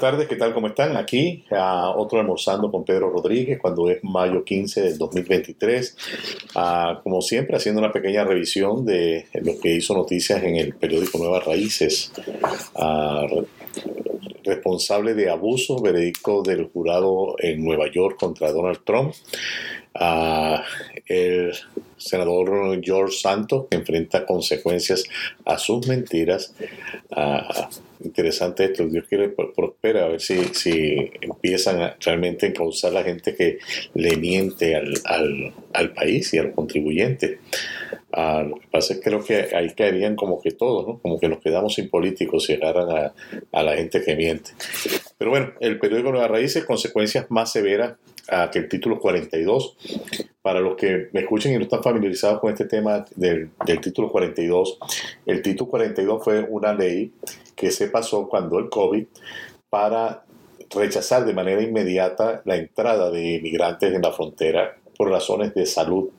buenas tardes, ¿qué tal? ¿Cómo están? Aquí, a otro almorzando con Pedro Rodríguez, cuando es mayo 15 del 2023. como siempre, haciendo una pequeña revisión de lo que hizo noticias en el periódico Nuevas Raíces. Responsable de abuso, veredicto del jurado en Nueva York contra Donald Trump. el senador George Santos enfrenta consecuencias a sus mentiras interesante esto, Dios quiere prospera, a ver si, si empiezan realmente a encauzar la gente que le miente al, al, país y al contribuyente. Ah, lo que pasa es que creo que ahí caerían como que todos, ¿no? como que nos quedamos sin políticos si agarran a, a la gente que miente. Pero bueno, el periódico Nueva Raíces, consecuencias más severas que el título 42. Para los que me escuchen y no están familiarizados con este tema del, del título 42, el título 42 fue una ley que se pasó cuando el COVID para rechazar de manera inmediata la entrada de inmigrantes en la frontera por razones de salud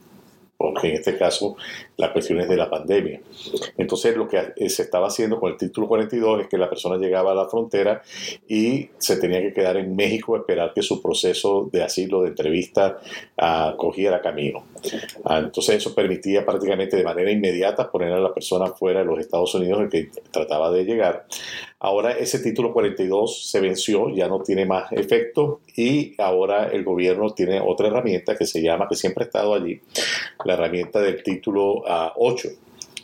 porque en este caso la cuestión es de la pandemia. Entonces lo que se estaba haciendo con el título 42 es que la persona llegaba a la frontera y se tenía que quedar en México a esperar que su proceso de asilo, de entrevista, uh, cogiera camino. Ah, entonces eso permitía prácticamente de manera inmediata poner a la persona fuera de los Estados Unidos el que trataba de llegar. Ahora ese título 42 se venció, ya no tiene más efecto y ahora el gobierno tiene otra herramienta que se llama, que siempre ha estado allí, la herramienta del título 8. Ah,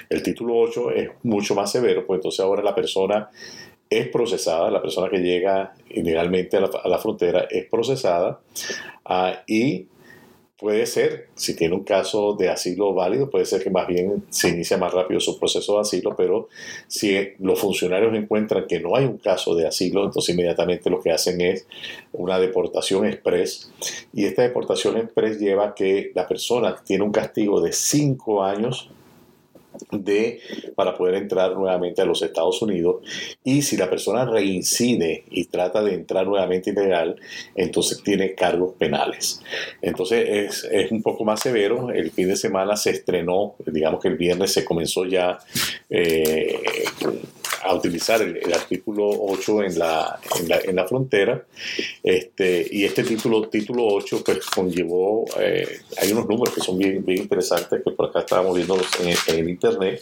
el título 8 es mucho más severo, pues entonces ahora la persona es procesada, la persona que llega ilegalmente a la, frontera es procesada uh, y puede ser, si tiene un caso de asilo válido, puede ser que más bien se inicia más rápido su proceso de asilo, pero si los funcionarios encuentran que no hay un caso de asilo, entonces inmediatamente lo que hacen es una deportación express. Y esta deportación express lleva a que la persona tiene un castigo de cinco años de para poder entrar nuevamente a los Estados Unidos y si la persona reincide y trata de entrar nuevamente ilegal, entonces tiene cargos penales. Entonces es, un poco más severo. El fin de semana se estrenó, digamos que el viernes se comenzó ya eh, a utilizar el, artículo 8 en la, en la, frontera. Este, y este título, título 8 pues conllevó, eh, hay unos números que son bien, bien interesantes que por acá estábamos viendo en, en internet.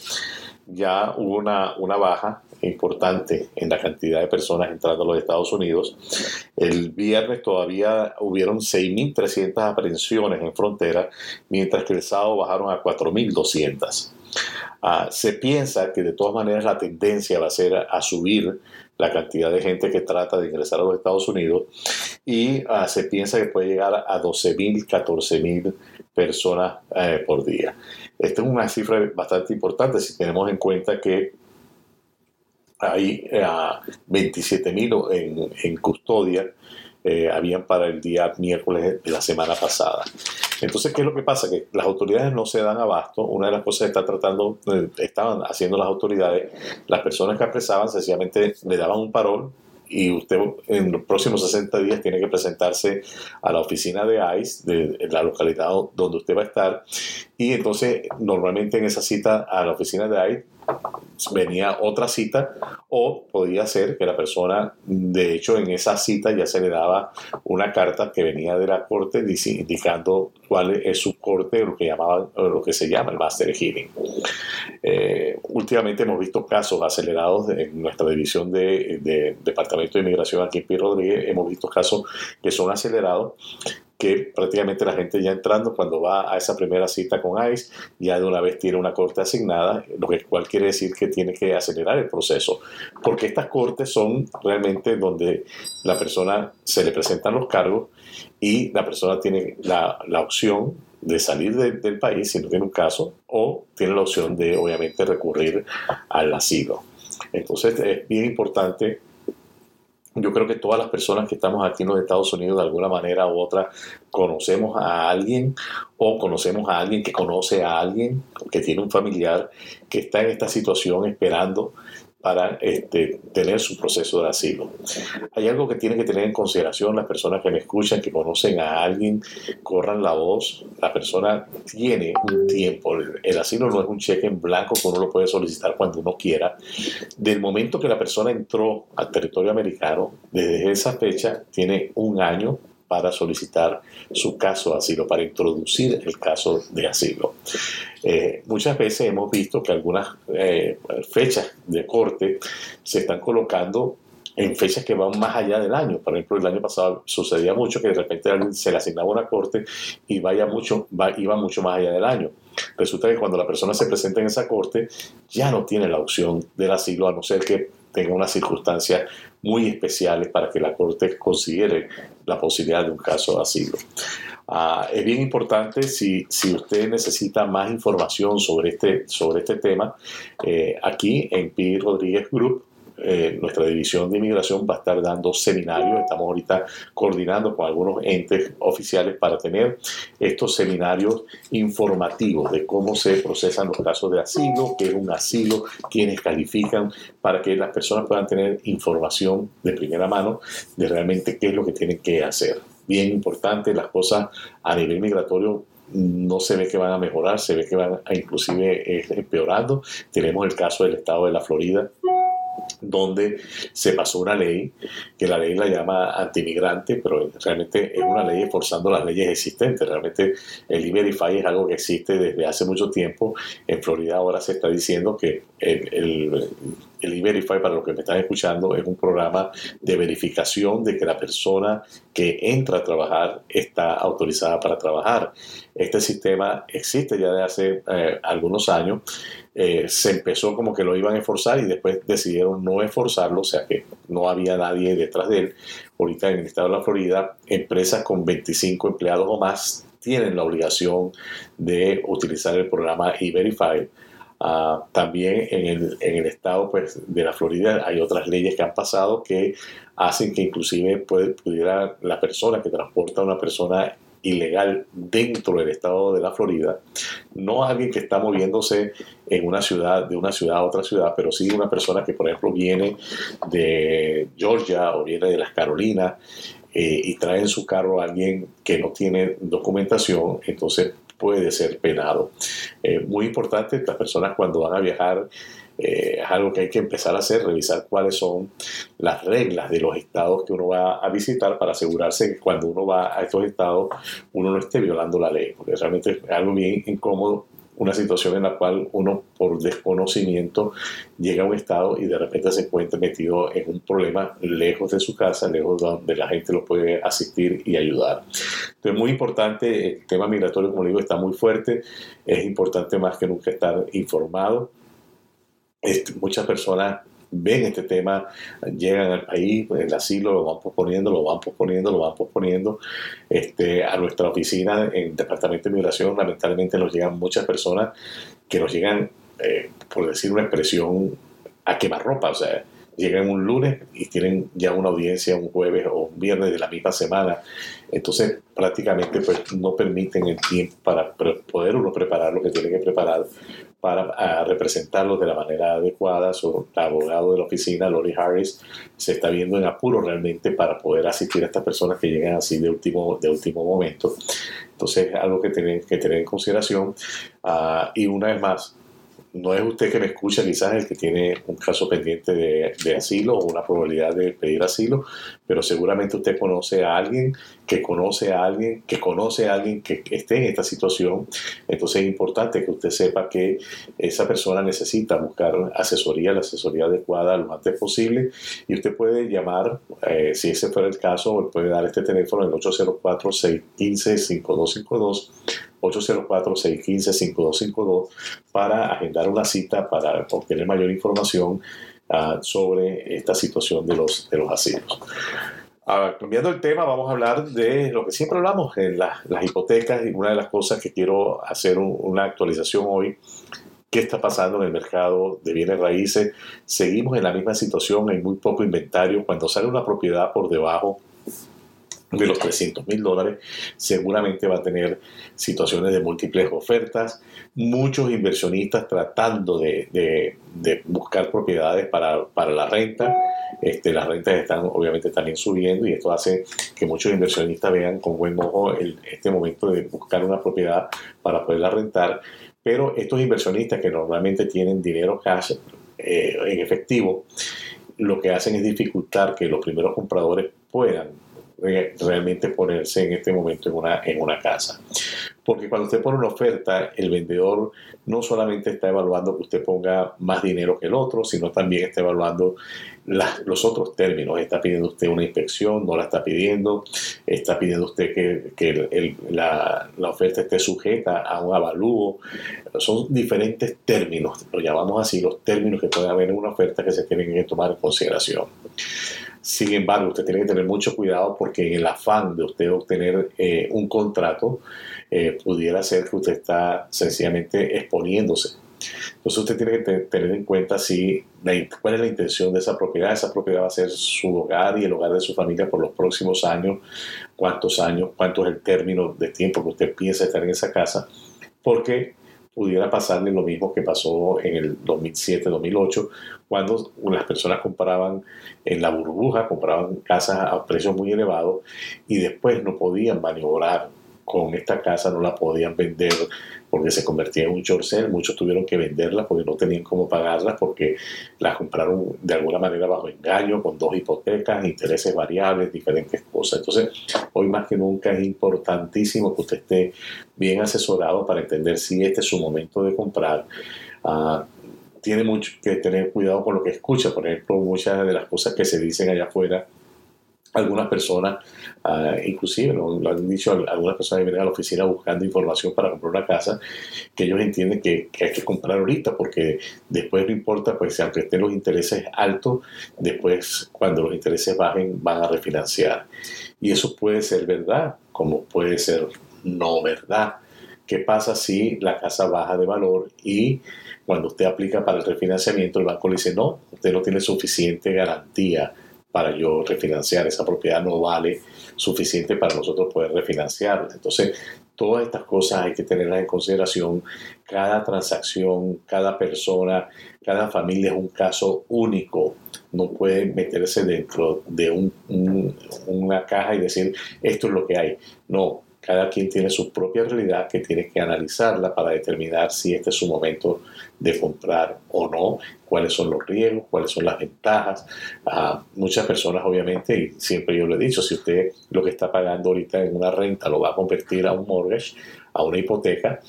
Ya hubo una, una baja importante en la cantidad de personas entrando a los Estados Unidos. El viernes todavía hubieron 6.300 aprehensiones en frontera, mientras que el sábado bajaron a 4.200. Ah, se piensa que de todas maneras la tendencia va a ser a, subir la cantidad de gente que trata de ingresar a los Estados Unidos y ah, se piensa que puede llegar a 12.000, 14.000 personas eh, por día. Esta es una cifra bastante importante si tenemos en cuenta que hay 27.000 eh, en, en custodia eh, habían para el día miércoles de la semana pasada. Entonces, ¿qué es lo que pasa? Que las autoridades no se dan abasto. Una de las cosas que está tratando, eh, estaban haciendo las autoridades, las personas que apresaban sencillamente le daban un parol y usted en los próximos 60 días tiene que presentarse a la oficina de ICE, de, la localidad donde usted va a estar. Y entonces, normalmente en esa cita a la oficina de ICE venía otra cita o podía ser que la persona, de hecho en esa cita ya se le daba una carta que venía de la corte indicando cuál es su corte, lo que, llamaba, lo que se llama el Master Hearing. Eh, últimamente hemos visto casos acelerados en nuestra división de, de Departamento de Inmigración aquí en Pierre Rodríguez, hemos visto casos que son acelerados que prácticamente la gente ya entrando cuando va a esa primera cita con ICE ya de una vez tiene una corte asignada, lo que cual quiere decir que tiene que acelerar el proceso, porque estas cortes son realmente donde la persona se le presentan los cargos y la persona tiene la, la opción de salir del país si no tiene un caso o tiene la opción de obviamente recurrir al asilo. Entonces es bien importante yo creo que todas las personas que estamos aquí en los Estados Unidos de alguna manera u otra conocemos a alguien o conocemos a alguien que conoce a alguien que tiene un familiar que está en esta situación esperando para este, tener su proceso de asilo. Hay algo que tienen que tener en consideración las personas que me escuchan, que conocen a alguien, corran la voz. La persona tiene un tiempo. El asilo no es un cheque en blanco que uno lo puede solicitar cuando uno quiera. Del momento que la persona entró al territorio americano, desde esa fecha tiene un año para solicitar su caso de asilo, para introducir el caso de asilo. Eh, muchas veces hemos visto que algunas eh, fechas de corte se están colocando en fechas que van más allá del año. Por ejemplo, el año pasado sucedía mucho que de repente se le asignaba una corte y vaya mucho, iba mucho más allá del año. Resulta que cuando la persona se presenta en esa corte ya no tiene la opción del asilo a no ser que tenga unas circunstancias muy especiales para que la Corte considere la posibilidad de un caso de asilo. Ah, es bien importante si, si, usted necesita más información sobre este, sobre este tema, eh, aquí en Pi Rodríguez Group eh, nuestra división de inmigración va a estar dando seminarios. Estamos ahorita coordinando con algunos entes oficiales para tener estos seminarios informativos de cómo se procesan los casos de asilo, qué es un asilo, quiénes califican, para que las personas puedan tener información de primera mano de realmente qué es lo que tienen que hacer. Bien importante, las cosas a nivel migratorio no se ve que van a mejorar, se ve que van a inclusive eh, empeorando. Tenemos el caso del estado de la Florida, donde se pasó una ley, que la ley la llama antimigrante, pero realmente es una ley forzando las leyes existentes. Realmente el E-Verify es algo que existe desde hace mucho tiempo. En Florida ahora se está diciendo que el, el E-Verify, para los que me están escuchando, es un programa de verificación de que la persona que entra a trabajar está autorizada para trabajar. Este sistema existe ya de hace eh, algunos años eh, se empezó como que lo iban a esforzar y después decidieron no esforzarlo, o sea que no había nadie detrás de él. Ahorita en el estado de la Florida, empresas con 25 empleados o más tienen la obligación de utilizar el programa E-Verify. Ah, también en el, en el, estado pues, de la Florida hay otras leyes que han pasado que hacen que inclusive pudiera la persona que transporta a una persona ilegal dentro del estado de la Florida, no alguien que está moviéndose en una ciudad, de una ciudad a otra ciudad, pero sí una persona que, por ejemplo, viene de Georgia o viene de las Carolinas eh, y trae en su carro a alguien que no tiene documentación, entonces puede ser penado. Eh, muy importante, las personas cuando van a viajar eh, es algo que hay que empezar a hacer, revisar cuáles son las reglas de los estados que uno va a visitar para asegurarse que cuando uno va a estos estados uno no esté violando la ley, porque realmente es algo bien incómodo una situación en la cual uno por desconocimiento llega a un estado y de repente se encuentra metido en un problema lejos de su casa, lejos de donde la gente lo puede asistir y ayudar. Entonces, muy importante, el tema migratorio, como digo, está muy fuerte, es importante más que nunca estar informado este, muchas personas ven este tema, llegan al país, el asilo lo van posponiendo, lo van posponiendo, lo van posponiendo. Este, a nuestra oficina en el Departamento de Migración, lamentablemente nos llegan muchas personas que nos llegan, eh, por decir una expresión, a quemarropa, o llegan un lunes y tienen ya una audiencia un jueves o un viernes de la misma semana. Entonces, prácticamente pues, no permiten el tiempo para poder uno preparar lo que tiene que preparar para representarlos de la manera adecuada. Su abogado de la oficina, Lori Harris, se está viendo en apuro realmente para poder asistir a estas personas que llegan así de último, de último momento. Entonces, algo que tienen que tener en consideración. Ah, y una vez más, no es usted que me escucha quizás el que tiene un caso pendiente de, asilo o una probabilidad de pedir asilo, pero seguramente usted conoce a alguien que conoce a alguien que conoce a alguien que esté en esta situación. Entonces es importante que usted sepa que esa persona necesita buscar asesoría, la asesoría adecuada lo antes posible y usted puede llamar, eh, si ese fuera el caso, puede dar este teléfono el 804-615-5252 804-615-5252 para agendar una cita para obtener mayor información uh, sobre esta situación de los, de los asilos. Uh, cambiando el tema, vamos a hablar de lo que siempre hablamos en la, las hipotecas y una de las cosas que quiero hacer un, una actualización hoy qué está pasando en el mercado de bienes raíces. Seguimos en la misma situación, hay muy poco inventario. Cuando sale una propiedad por debajo de los 300 mil dólares, seguramente va a tener situaciones de múltiples ofertas, muchos inversionistas tratando de, de, buscar propiedades para, para, la renta. Este, las rentas están obviamente también subiendo y esto hace que muchos inversionistas vean con buen ojo este momento de buscar una propiedad para poderla rentar. Pero estos inversionistas que normalmente tienen dinero cash eh, en efectivo, lo que hacen es dificultar que los primeros compradores puedan realmente ponerse en este momento en una, en una casa. Porque cuando usted pone una oferta, el vendedor no solamente está evaluando que usted ponga más dinero que el otro, sino también está evaluando los otros términos. Está pidiendo usted una inspección, no la está pidiendo, está pidiendo usted que, que la, la, oferta esté sujeta a un avalúo. Son diferentes términos, lo llamamos así, los términos que puede haber en una oferta que se tienen que tomar en consideración. Sin embargo, usted tiene que tener mucho cuidado porque en el afán de usted obtener eh, un contrato, eh, pudiera ser que usted está sencillamente exponiéndose. Entonces usted tiene que tener en cuenta si cuál es la intención de esa propiedad. Esa propiedad va a ser su hogar y el hogar de su familia por los próximos años, cuántos años, cuánto es el término de tiempo que usted piensa estar en esa casa, porque pudiera pasarle lo mismo que pasó en el 2007-2008, cuando las personas compraban en la burbuja, compraban casas a precios muy elevados y después no podían maniobrar con esta casa, no la podían vender porque se convertía en un short muchos tuvieron que venderla porque no tenían cómo pagarlas porque las compraron de alguna manera bajo engaño, con dos hipotecas, intereses variables, diferentes cosas. Entonces, hoy más que nunca es importantísimo que usted esté bien asesorado para entender si este es su momento de comprar. Uh, tiene mucho que tener cuidado con lo que escucha. Por ejemplo, muchas de las cosas que se dicen allá afuera, algunas personas, uh, inclusive lo, han dicho algunas personas que vienen a la oficina buscando información para comprar una casa, que ellos entienden que, que, hay que comprar ahorita, porque después no importa, pues aunque estén los intereses altos, después cuando los intereses bajen van a refinanciar. Y eso puede ser verdad, como puede ser no verdad. ¿Qué pasa si la casa baja de valor y cuando usted aplica para el refinanciamiento, el banco le dice, no, usted no tiene suficiente garantía para yo refinanciar, esa propiedad no vale suficiente para nosotros poder refinanciarla. Entonces, todas estas cosas hay que tenerlas en consideración. Cada transacción, cada persona, cada familia es un caso único. No puede meterse dentro de una caja y decir, esto es lo que hay. No, cada quien tiene su propia realidad que tiene que analizarla para determinar si este es su momento de comprar o no, cuáles son los riesgos, cuáles son las ventajas. muchas personas, obviamente, y siempre yo lo he dicho, si usted lo que está pagando ahorita en una renta lo va a convertir a un mortgage, a una hipoteca,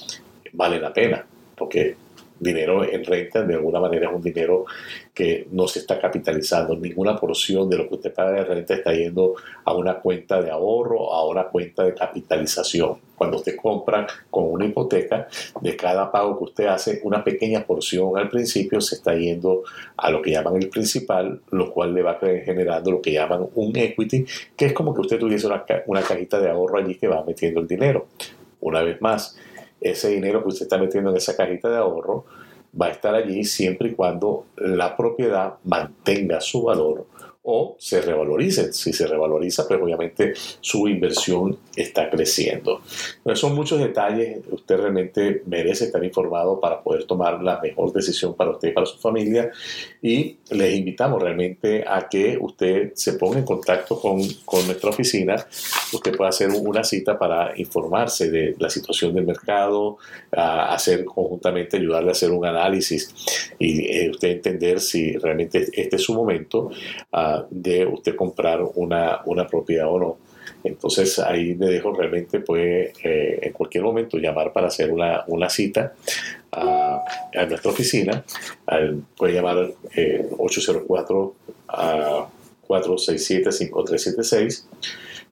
vale la pena, porque dinero en renta de alguna manera es un dinero que no se está capitalizando. Ninguna porción de lo que usted paga de renta está yendo a una cuenta de ahorro, a una cuenta de capitalización. Cuando usted compra con una hipoteca, de cada pago que usted hace, una pequeña porción al principio se está yendo a lo que llaman el principal, lo cual le va generando lo que llaman un equity, que es como que usted tuviese una, una cajita de ahorro allí que va metiendo el dinero. Una vez más, ese dinero que usted está metiendo en esa cajita de ahorro va a estar allí siempre y cuando la propiedad mantenga su valor o se revalorice. Si se revaloriza, pues obviamente su inversión está creciendo. Pero son muchos detalles. Usted realmente merece estar informado para poder tomar la mejor decisión para usted y para su familia. Y les invitamos realmente a que usted se ponga en contacto con, con nuestra oficina. Usted puede hacer una cita para informarse de la situación del mercado, a hacer conjuntamente, ayudarle a hacer un análisis y eh, usted entender si realmente este es su momento de usted comprar una, una propiedad o no. Entonces ahí le dejo realmente puede eh, en cualquier momento llamar para hacer una, una cita a, nuestra oficina. puede llamar eh, 804 a 467 5376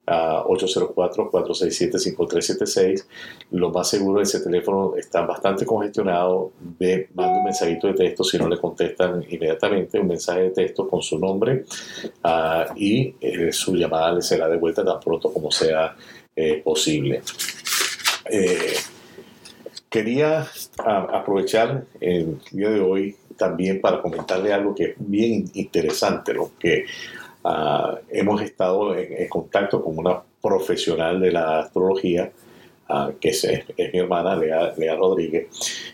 a 804-467-5376. Lo más seguro, ese teléfono está bastante congestionado. Ve, manda un mensajito de texto si no le contestan inmediatamente, un mensaje de texto con su nombre uh, y eh, su llamada le será de vuelta tan pronto como sea eh, posible. Eh, quería aprovechar el día de hoy también para comentarle algo que es bien interesante, lo que Ah, hemos estado en, contacto con una profesional de la astrología, ah, que es, mi hermana, Lea, Rodríguez,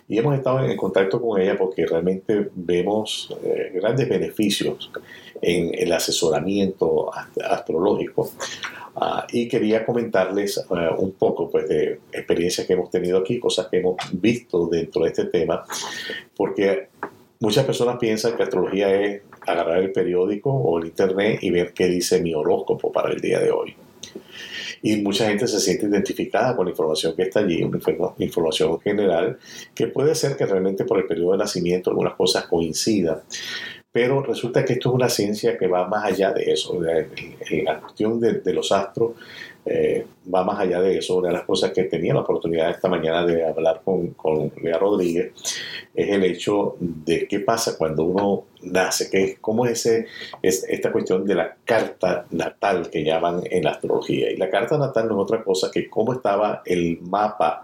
y hemos estado en, contacto con ella porque realmente vemos eh, grandes beneficios en el asesoramiento astrológico. Ah, y quería comentarles un poco pues, de experiencias que hemos tenido aquí, cosas que hemos visto dentro de este tema, porque muchas personas piensan que astrología es agarrar el periódico o el internet y ver qué dice mi horóscopo para el día de hoy. Y mucha gente se siente identificada con la información que está allí, una información general, que puede ser que realmente por el periodo de nacimiento algunas cosas coincidan, pero resulta que esto es una ciencia que va más allá de eso. La cuestión de, los astros eh, va más allá de eso. Una de las cosas que tenía la oportunidad esta mañana de hablar con, con Lea Rodríguez es el hecho de qué pasa cuando uno nace, que, cómo es, ese, es esta cuestión de la carta natal que llaman en la astrología. Y la carta natal no es otra cosa que cómo estaba el mapa,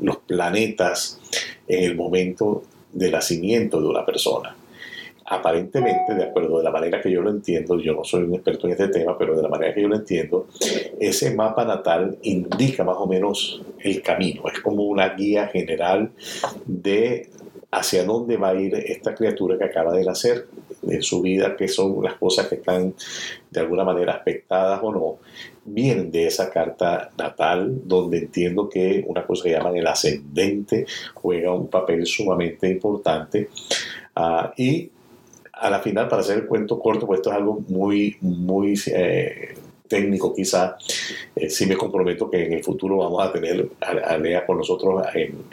los planetas en el momento del nacimiento de una persona. Aparentemente, de acuerdo de la manera que yo lo entiendo, yo no soy un experto en este tema, pero de la manera que yo lo entiendo, ese mapa natal indica más o menos el camino, es como una guía general de hacia dónde va a ir esta criatura que acaba de nacer en su vida, qué son las cosas que están de alguna manera aspectadas o no, vienen de esa carta natal, donde entiendo que una cosa que llaman el ascendente juega un papel sumamente importante. Ah, y a la final, para hacer el cuento corto, pues esto es algo muy, muy eh, técnico quizá. Eh, sí me comprometo que en el futuro vamos a tener a, Lea con nosotros en,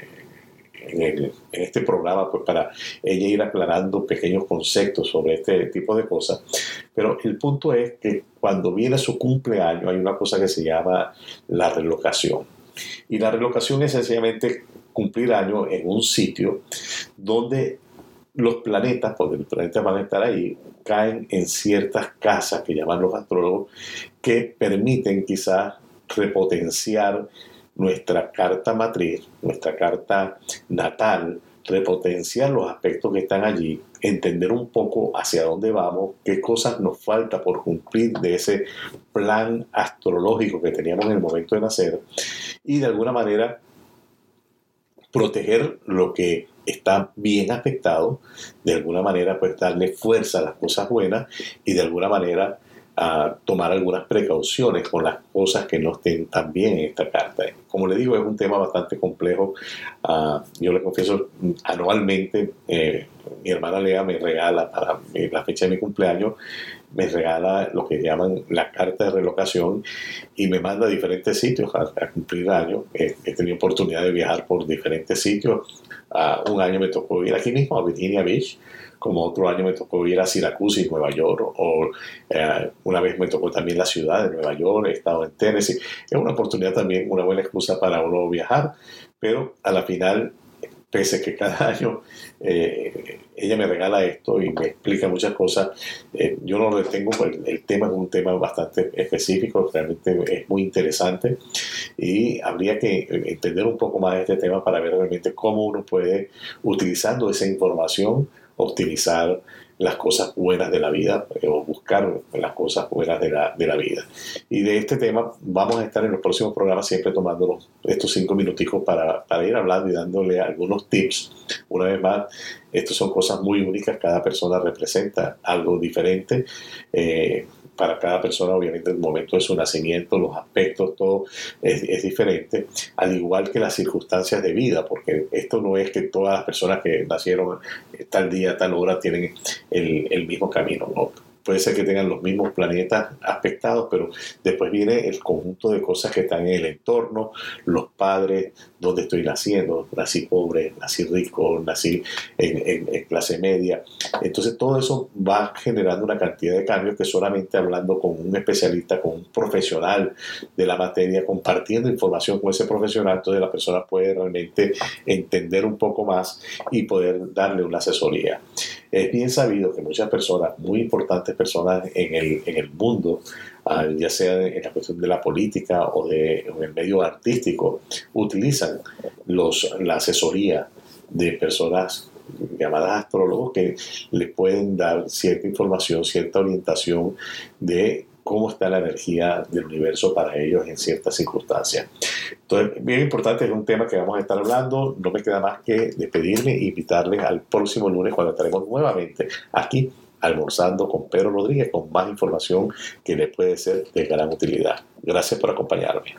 en, este programa pues para ella ir aclarando pequeños conceptos sobre este tipo de cosas. Pero el punto es que cuando viene su cumpleaños hay una cosa que se llama la relocación. Y la relocación es sencillamente cumplir años en un sitio donde los planetas, porque los planetas van a estar ahí, caen en ciertas casas que llaman los astrólogos, que permiten quizás repotenciar nuestra carta matriz, nuestra carta natal, repotenciar los aspectos que están allí, entender un poco hacia dónde vamos, qué cosas nos falta por cumplir de ese plan astrológico que teníamos en el momento de nacer y de alguna manera proteger lo que está bien afectado, de alguna manera pues darle fuerza a las cosas buenas y de alguna manera tomar algunas precauciones con las cosas que no estén tan bien en esta carta. Como le digo, es un tema bastante complejo. Ah, yo le confieso, anualmente eh, mi hermana Lea me regala para la fecha de mi cumpleaños, me regala lo que llaman la carta de relocación y me manda a diferentes sitios a, cumplir años. He, tenido oportunidad de viajar por diferentes sitios. Uh, un año me tocó ir aquí mismo a Virginia Beach como otro año me tocó ir a Syracuse, Nueva York, o eh, una vez me tocó también la ciudad de Nueva York, he estado en Tennessee. Es una oportunidad también, una buena excusa para uno viajar, pero a la final, pese a que cada año eh, ella me regala esto y me explica muchas cosas, eh, yo no retengo, pues el tema es un tema bastante específico, realmente es muy interesante y habría que entender un poco más este tema para ver realmente cómo uno puede, utilizando esa información, optimizar las cosas buenas de la vida eh, o buscar las cosas buenas de la, de la, vida. Y de este tema vamos a estar en los próximos programas siempre tomando estos cinco minuticos para, para ir hablando y dándole algunos tips. Una vez más, estas son cosas muy únicas, cada persona representa algo diferente. Eh, para cada persona, obviamente, el momento de su nacimiento, los aspectos, todo es, diferente, al igual que las circunstancias de vida, porque esto no es que todas las personas que nacieron tal día, tal hora, tienen el, el mismo camino, ¿no? puede ser que tengan los mismos planetas aspectados, pero después viene el conjunto de cosas que están en el entorno, los padres, dónde estoy naciendo, nací pobre, nací rico, nací en, clase media. Entonces todo eso va generando una cantidad de cambios que solamente hablando con un especialista, con un profesional de la materia, compartiendo información con ese profesional, entonces la persona puede realmente entender un poco más y poder darle una asesoría. Es bien sabido que muchas personas, muy importantes personas en el, en el mundo, ya sea en la cuestión de la política o, de, en el medio artístico, utilizan los, la asesoría de personas llamadas astrólogos que les pueden dar cierta información, cierta orientación de cómo está la energía del universo para ellos en ciertas circunstancias. Entonces, bien importante, es un tema que vamos a estar hablando. No me queda más que despedirme e invitarles al próximo lunes cuando estaremos nuevamente aquí almorzando con Pedro Rodríguez con más información que le puede ser de gran utilidad. Gracias por acompañarme.